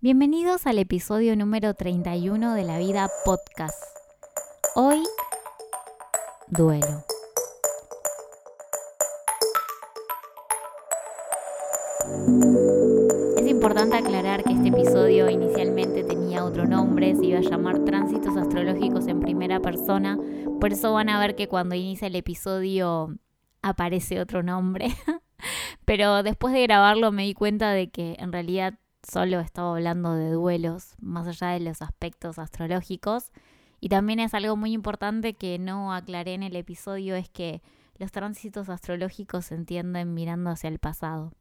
Bienvenidos al episodio número 31 de La Vida Podcast. Hoy, duelo. Es importante aclarar que este episodio inicialmente tenía otro nombre, se iba a llamar Tránsitos Astrológicos en Primera Persona, por eso van a ver que cuando inicia el episodio aparece otro nombre. Pero después de grabarlo me di cuenta de que en realidad solo estaba hablando de duelos, más allá de los aspectos astrológicos. Y también es algo muy importante que no aclaré en el episodio, es que los tránsitos astrológicos se entienden mirando hacia el pasado.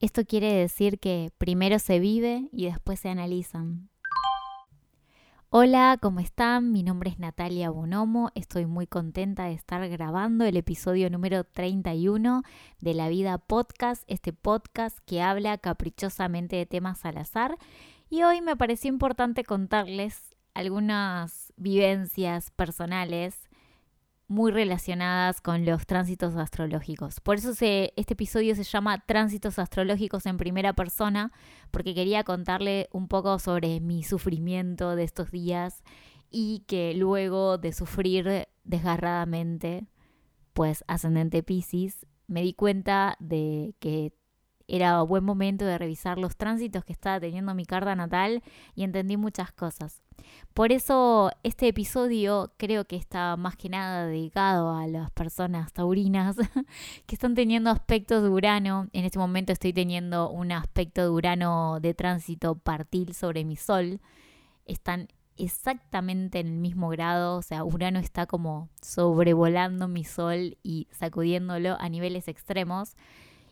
Esto quiere decir que primero se vive y después se analizan. Hola, ¿cómo están? Mi nombre es Natalia Bonomo. Estoy muy contenta de estar grabando el episodio número 31 de La Vida Podcast, este podcast que habla caprichosamente de temas al azar. Y hoy me pareció importante contarles algunas vivencias personales muy relacionadas con los tránsitos astrológicos. Por eso este episodio se llama Tránsitos astrológicos en primera persona, porque quería contarle un poco sobre mi sufrimiento de estos días y que luego de sufrir desgarradamente, pues ascendente Pisces, me di cuenta de que era buen momento de revisar los tránsitos que estaba teniendo mi carta natal y entendí muchas cosas. Por eso este episodio creo que está más que nada dedicado a las personas taurinas que están teniendo aspectos de Urano. En este momento estoy teniendo un aspecto de Urano de tránsito partil sobre mi sol. Están exactamente en el mismo grado, o sea, Urano está como sobrevolando mi sol y sacudiéndolo a niveles extremos.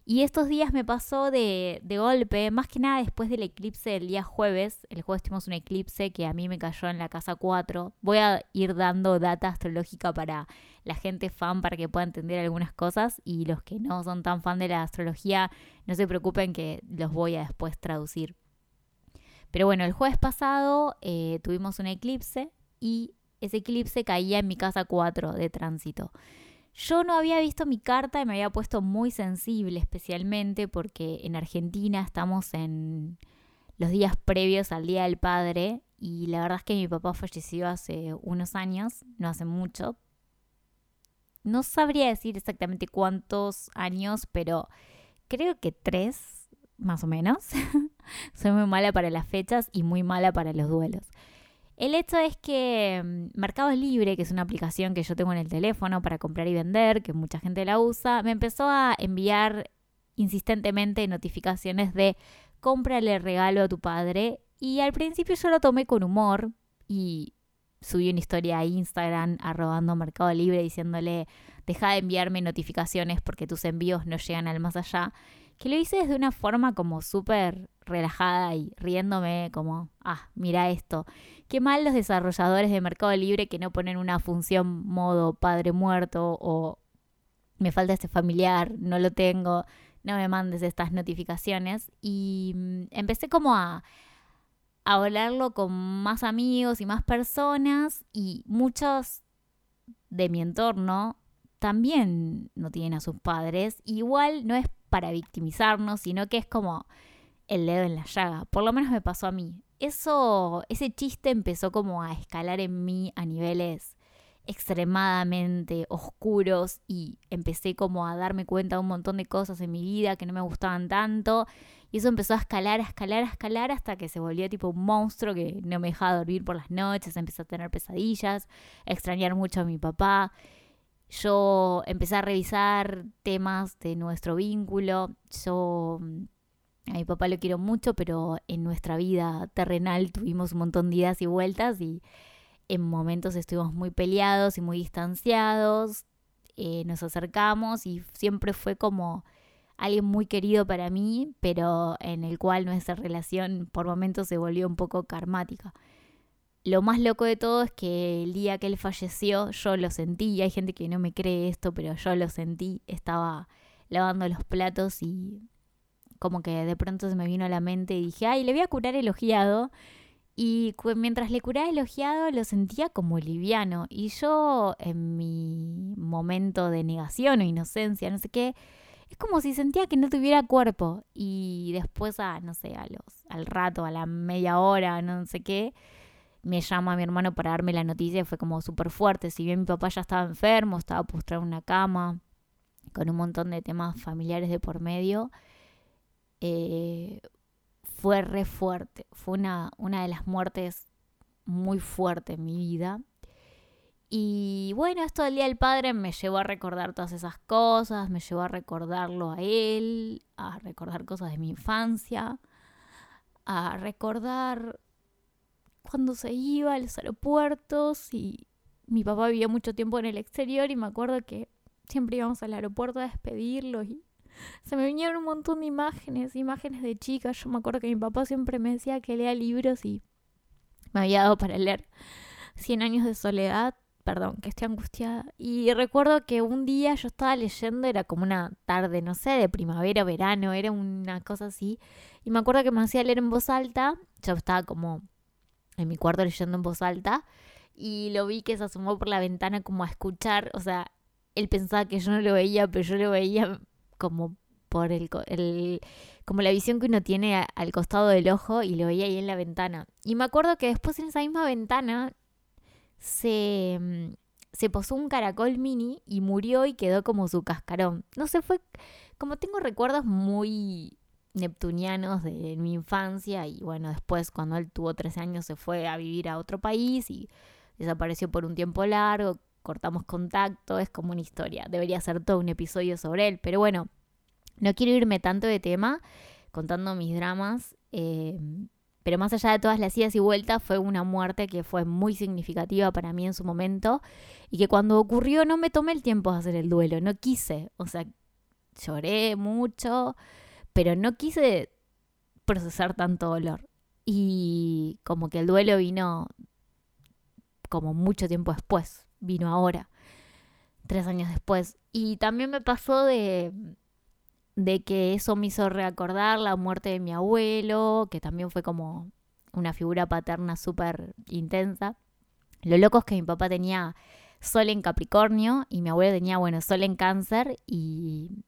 Y estos días me pasó de, golpe, más que nada después del eclipse del día jueves. El jueves tuvimos un eclipse que a mí me cayó en la casa 4. Voy a ir dando data astrológica para la gente fan para que pueda entender algunas cosas. Y los que no son tan fan de la astrología, no se preocupen que los voy a después traducir. Pero bueno, el jueves pasado eh, tuvimos un eclipse y ese eclipse caía en mi casa 4 de tránsito. Yo no había visto mi carta y me había puesto muy sensible, especialmente porque en Argentina estamos en los días previos al Día del Padre y la verdad es que mi papá falleció hace unos años, no hace mucho. No sabría decir exactamente cuántos años, pero creo que tres, más o menos. Soy muy mala para las fechas y muy mala para los duelos. El hecho es que mm, Mercado Libre, que es una aplicación que yo tengo en el teléfono para comprar y vender, que mucha gente la usa, me empezó a enviar insistentemente notificaciones de cómprale regalo a tu padre. Y al principio yo lo tomé con humor y subí una historia a Instagram arrobando Mercado Libre diciéndole deja de enviarme notificaciones porque tus envíos no llegan al más allá que lo hice desde una forma como súper relajada y riéndome como, ah, mira esto. Qué mal los desarrolladores de Mercado Libre que no ponen una función modo padre muerto o me falta este familiar, no lo tengo, no me mandes estas notificaciones. Y mm, empecé como a, a hablarlo con más amigos y más personas y muchos de mi entorno también no tienen a sus padres. Igual no es para victimizarnos, sino que es como el dedo en la llaga. Por lo menos me pasó a mí. Eso, ese chiste empezó como a escalar en mí a niveles extremadamente oscuros y empecé como a darme cuenta de un montón de cosas en mi vida que no me gustaban tanto y eso empezó a escalar, a escalar, a escalar hasta que se volvió tipo un monstruo que no me dejaba dormir por las noches, empecé a tener pesadillas, a extrañar mucho a mi papá yo empecé a revisar temas de nuestro vínculo. Yo mm, a mi papá lo quiero mucho, pero en nuestra vida terrenal tuvimos un montón de idas y vueltas y en momentos estuvimos muy peleados y muy distanciados. Eh, nos acercamos y siempre fue como alguien muy querido para mí, pero en el cual nuestra relación por momentos se volvió un poco karmática. Lo más loco de todo es que el día que él falleció yo lo sentí, hay gente que no me cree esto, pero yo lo sentí, estaba lavando los platos y como que de pronto se me vino a la mente y dije, ay, le voy a curar el ojeado. Y mientras le curaba el ojeado lo sentía como liviano. Y yo en mi momento de negación o inocencia, no sé qué, es como si sentía que no tuviera cuerpo. Y después, a, no sé, a los, al rato, a la media hora, no sé qué, me llama mi hermano para darme la noticia y fue como súper fuerte. Si bien mi papá ya estaba enfermo, estaba postrado en una cama, con un montón de temas familiares de por medio, eh, fue re fuerte. Fue una, una de las muertes muy fuertes en mi vida. Y bueno, esto del Día del Padre me llevó a recordar todas esas cosas, me llevó a recordarlo a él, a recordar cosas de mi infancia, a recordar cuando se iba a los aeropuertos y mi papá vivía mucho tiempo en el exterior y me acuerdo que siempre íbamos al aeropuerto a despedirlo y se me vinieron un montón de imágenes, imágenes de chicas. Yo me acuerdo que mi papá siempre me decía que lea libros y me había dado para leer Cien años de soledad, perdón, que estoy angustiada. Y recuerdo que un día yo estaba leyendo, era como una tarde, no sé, de primavera, verano, era una cosa así. Y me acuerdo que me hacía leer en voz alta, yo estaba como en mi cuarto leyendo en voz alta, y lo vi que se asomó por la ventana como a escuchar, o sea, él pensaba que yo no lo veía, pero yo lo veía como por el, el como la visión que uno tiene al costado del ojo y lo veía ahí en la ventana. Y me acuerdo que después en esa misma ventana se, mm, se posó un caracol mini y murió y quedó como su cascarón. No sé, fue como tengo recuerdos muy neptunianos de mi infancia y bueno, después cuando él tuvo 13 años se fue a vivir a otro país y desapareció por un tiempo largo, cortamos contacto, es como una historia. Debería ser todo un episodio sobre él, pero bueno, no quiero irme tanto de tema contando mis dramas, eh, pero más allá de todas las idas y vueltas, fue una muerte que fue muy significativa para mí en su momento y que cuando ocurrió no me tomé el tiempo de hacer el duelo, no quise, o sea, lloré mucho, pero no quise procesar tanto dolor. Y como que el duelo vino como mucho tiempo después, vino ahora, tres años después. Y también me pasó de, de que eso me hizo recordar la muerte de mi abuelo, que también fue como una figura paterna súper intensa. Lo loco es que mi papá tenía sol en Capricornio y mi abuelo tenía, bueno, sol en cáncer y,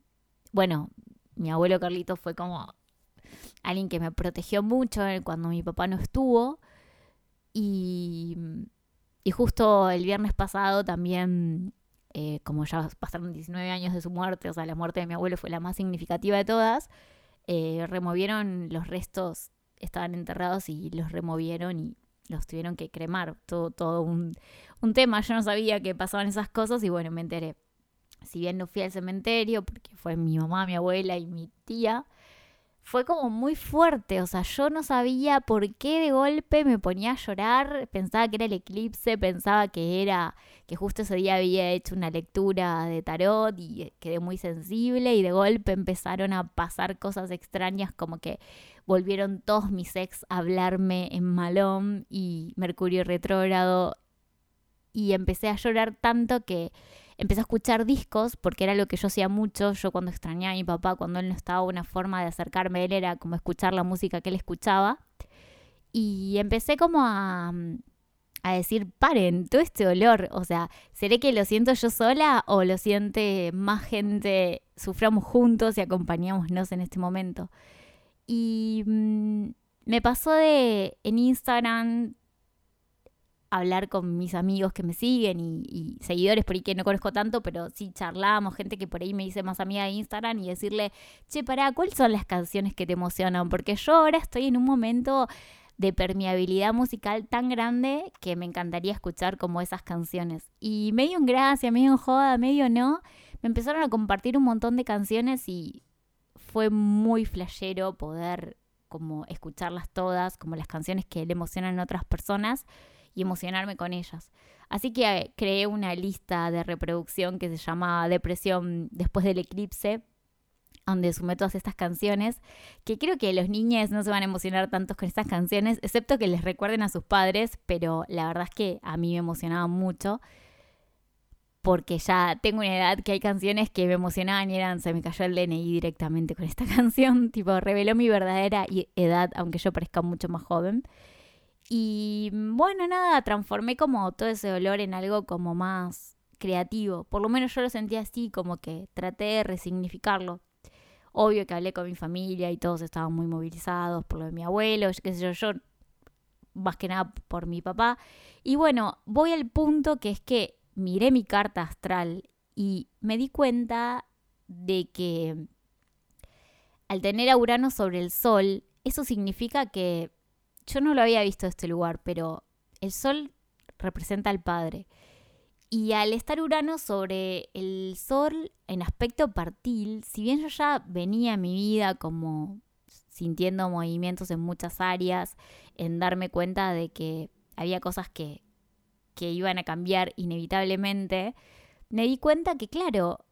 bueno, mi abuelo Carlito fue como alguien que me protegió mucho cuando mi papá no estuvo y y justo el viernes pasado también, eh, como ya pasaron 19 años de su muerte, o sea, la muerte de mi abuelo fue la más significativa de todas, eh, removieron los restos, estaban enterrados y los removieron y los tuvieron que cremar. Todo, todo un, un tema, yo no sabía que pasaban esas cosas y bueno, me enteré. Si bien no fui al cementerio, porque fue mi mamá, mi abuela y mi tía, fue como muy fuerte, o sea, yo no sabía por qué de golpe me ponía a llorar, pensaba que era el eclipse, pensaba que era que justo ese día había hecho una lectura de tarot y quedé muy sensible y de golpe empezaron a pasar cosas extrañas como que volvieron todos mis ex a hablarme en malón y Mercurio retrógrado y empecé a llorar tanto que empecé a escuchar discos porque era lo que yo hacía mucho. Yo cuando extrañaba a mi papá, cuando él no estaba, una forma de acercarme a él era como escuchar la música que él escuchaba. Y empecé como a, a decir, paren, todo este dolor, o sea, ¿seré que lo siento yo sola o lo siente más gente? Suframos juntos y acompañámonos en este momento. Y mm, me pasó de en Instagram hablar con mis amigos que me siguen y, seguidores por ahí que no conozco tanto, pero sí charlamos, gente que por ahí me dice más amiga de Instagram y decirle, che, pará, ¿cuáles son las canciones que te emocionan? Porque yo ahora estoy en un momento de permeabilidad musical tan grande que me encantaría escuchar como esas canciones. Y medio en gracia, medio en joda, medio no, me empezaron a compartir un montón de canciones y fue muy flashero poder como escucharlas todas, como las canciones que le emocionan a otras personas y emocionarme con ellas. Así que eh, creé una lista de reproducción que se llama Depresión después del eclipse, donde sumé todas estas canciones, que creo que los niños no se van a emocionar tantos con estas canciones, excepto que les recuerden a sus padres, pero la verdad es que a mí me emocionaba mucho, porque ya tengo una edad que hay canciones que me emocionaban y eran, se me cayó el DNI directamente con esta canción, tipo, reveló mi verdadera edad, aunque yo parezca mucho más joven. Y mm, bueno, nada, transformé como todo ese dolor en algo como más creativo. Por lo menos yo lo sentía así, como que traté de resignificarlo. Obvio que hablé con mi familia y todos estaban muy movilizados por lo de mi abuelo, qué sé yo, yo más que nada por mi papá. Y bueno, voy al punto que es que miré mi carta astral y me di cuenta de que al tener a Urano sobre el Sol, eso significa que yo no lo había visto este lugar, pero el Sol representa al Padre. Y al estar Urano sobre el Sol en aspecto partil, si bien yo ya venía en mi vida como sintiendo movimientos en muchas áreas, en darme cuenta de que había cosas que, que iban a cambiar inevitablemente, me di cuenta que, claro,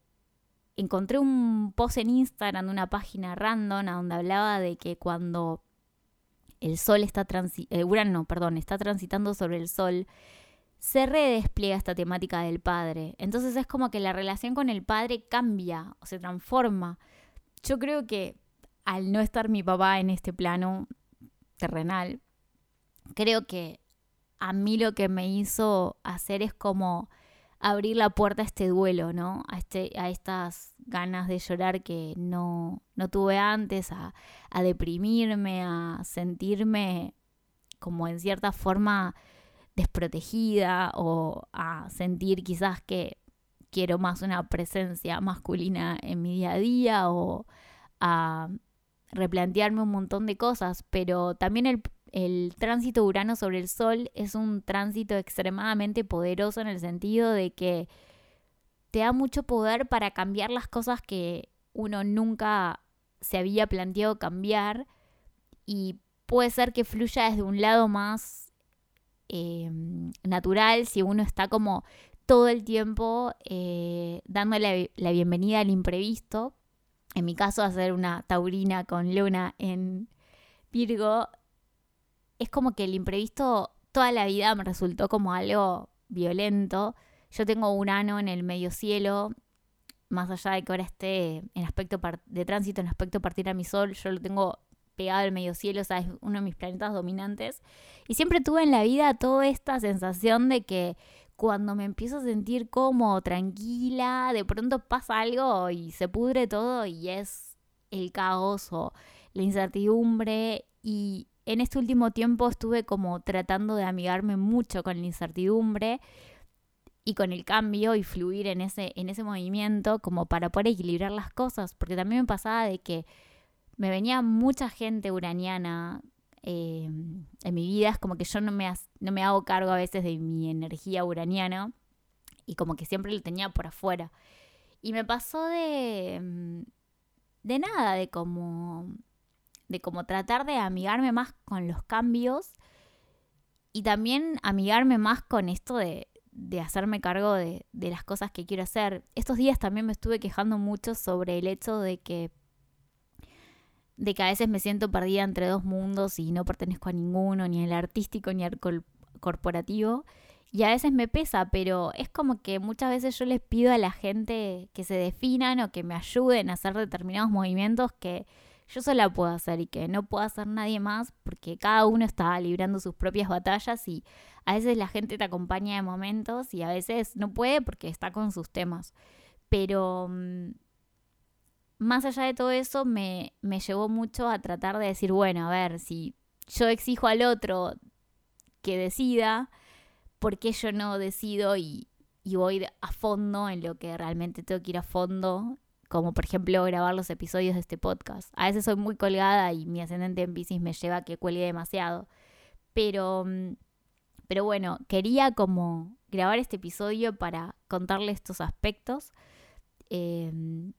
encontré un post en Instagram de una página random donde hablaba de que cuando el sol está eh, Urano, perdón, está transitando sobre el sol, se redespliega esta temática del padre. Entonces es como que la relación con el padre cambia o se transforma. Yo creo que al no estar mi papá en este plano terrenal, creo que a mí lo que me hizo hacer es como abrir la puerta a este duelo, ¿no? A, este, a estas ganas de llorar que no, no tuve antes, a, a deprimirme, a sentirme como en cierta forma desprotegida o a sentir quizás que quiero más una presencia masculina en mi día a día o a replantearme un montón de cosas, pero también el, el tránsito Urano sobre el Sol es un tránsito extremadamente poderoso en el sentido de que te da mucho poder para cambiar las cosas que uno nunca se había planteado cambiar y puede ser que fluya desde un lado más em, natural si uno está como todo el tiempo eh, dándole la bienvenida al imprevisto. En mi caso, hacer una taurina con luna en Virgo es como que el imprevisto toda la vida me resultó como algo violento. Yo tengo un ano en el medio cielo, más allá de que ahora esté en aspecto de tránsito, en aspecto partir a mi sol, yo lo tengo pegado al medio cielo, o sea, es uno de mis planetas dominantes. Y siempre tuve en la vida toda esta sensación de que cuando me empiezo a sentir como tranquila, de pronto pasa algo y se pudre todo y es el caos o la incertidumbre y en este último tiempo estuve como tratando de amigarme mucho con la incertidumbre y con el cambio y fluir en ese, en ese movimiento como para poder equilibrar las cosas, porque también me pasaba de que me venía mucha gente uraniana eh, en mi vida, es como que yo no me, no me hago cargo a veces de mi energía uraniana y como que siempre lo tenía por afuera. Y me pasó de, mm, de nada, de como de como tratar de amigarme más con los cambios y también amigarme más con esto de, de hacerme cargo de, de, las cosas que quiero hacer. Estos días también me estuve quejando mucho sobre el hecho de que de que a veces me siento perdida entre dos mundos y no pertenezco a ninguno, ni al artístico ni al corporativo. Y a veces me pesa, pero es como que muchas veces yo les pido a la gente que se definan o que me ayuden a hacer determinados movimientos que yo sola puedo hacer y que no puedo hacer nadie más porque cada uno está librando sus propias batallas y a veces la gente te acompaña de momentos y a veces no puede porque está con sus temas. Pero mm, más allá de todo eso me, me llevó mucho a tratar de decir, bueno, a ver, si yo exijo al otro que decida, ¿por qué yo no decido y, y voy a fondo en lo que realmente tengo que ir a fondo como por ejemplo grabar los episodios de este podcast. A veces soy muy colgada y mi ascendente en Pisces me lleva a que cuelgue demasiado. Pero, mm, pero bueno, quería como grabar este episodio para contarles estos aspectos em,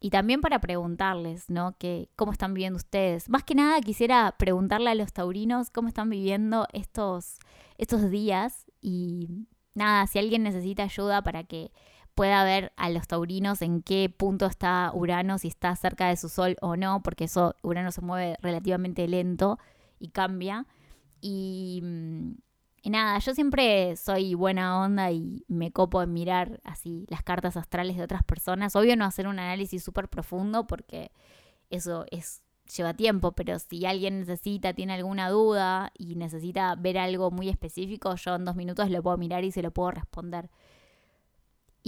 y también para preguntarles, ¿no? Que, ¿Cómo están viviendo ustedes? Más que nada quisiera preguntarle a los taurinos cómo están viviendo estos, estos días y nada, si alguien necesita ayuda para que pueda ver a los taurinos en qué punto está Urano, si está cerca de su sol o no, porque eso Urano se mueve relativamente lento y cambia. Y, mm, y, nada, yo siempre soy buena onda y me copo en mirar así las cartas astrales de otras personas. Obvio no hacer un análisis súper profundo porque eso es lleva tiempo, pero si alguien necesita, tiene alguna duda y necesita ver algo muy específico, yo en dos minutos lo puedo mirar y se lo puedo responder.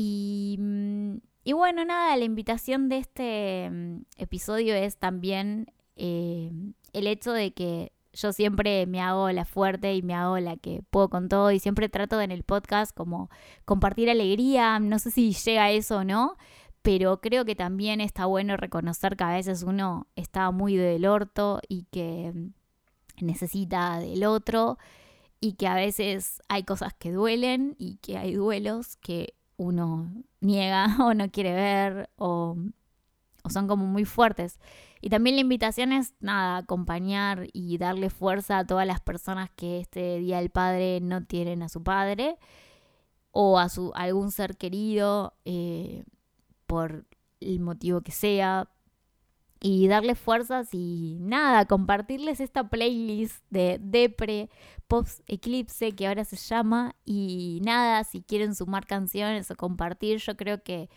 Y, mm, y bueno, nada, la invitación de este mm, episodio es también eh, el hecho de que yo siempre me hago la fuerte y me hago la que puedo con todo y siempre trato en el podcast como compartir alegría, no sé si llega a eso o no, pero creo que también está bueno reconocer que a veces uno está muy del orto y que mm, necesita del otro y que a veces hay cosas que duelen y que hay duelos que uno niega o no quiere ver o, o son como muy fuertes. Y también la invitación es, nada, acompañar y darle fuerza a todas las personas que este Día del Padre no tienen a su padre o a, su, algún ser querido eh, por el motivo que sea. Y darle fuerzas y nada, compartirles esta playlist de Depre, Post Eclipse, que ahora se llama. Y nada, si quieren sumar canciones o compartir, yo creo que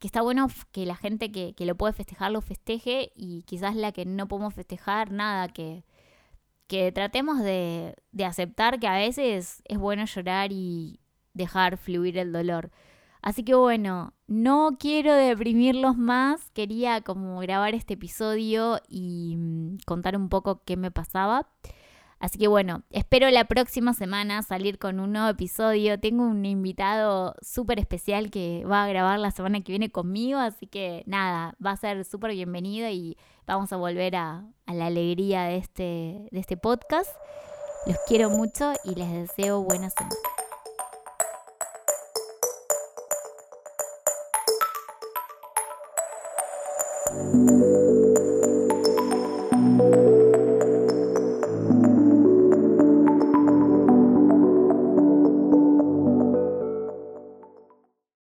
que está bueno que la gente que, lo puede festejar lo festeje y quizás la que no podemos festejar, nada, que, que tratemos de, de aceptar que a veces es bueno llorar y dejar fluir el dolor. Así que bueno, no quiero deprimirlos más, quería como grabar este episodio y mm, contar un poco qué me pasaba. Así que bueno, espero la próxima semana salir con un nuevo episodio. Tengo un invitado súper especial que va a grabar la semana que viene conmigo, así que nada, va a ser súper bienvenido y vamos a volver a, la alegría de este, de este podcast. Los quiero mucho y les deseo buena semana.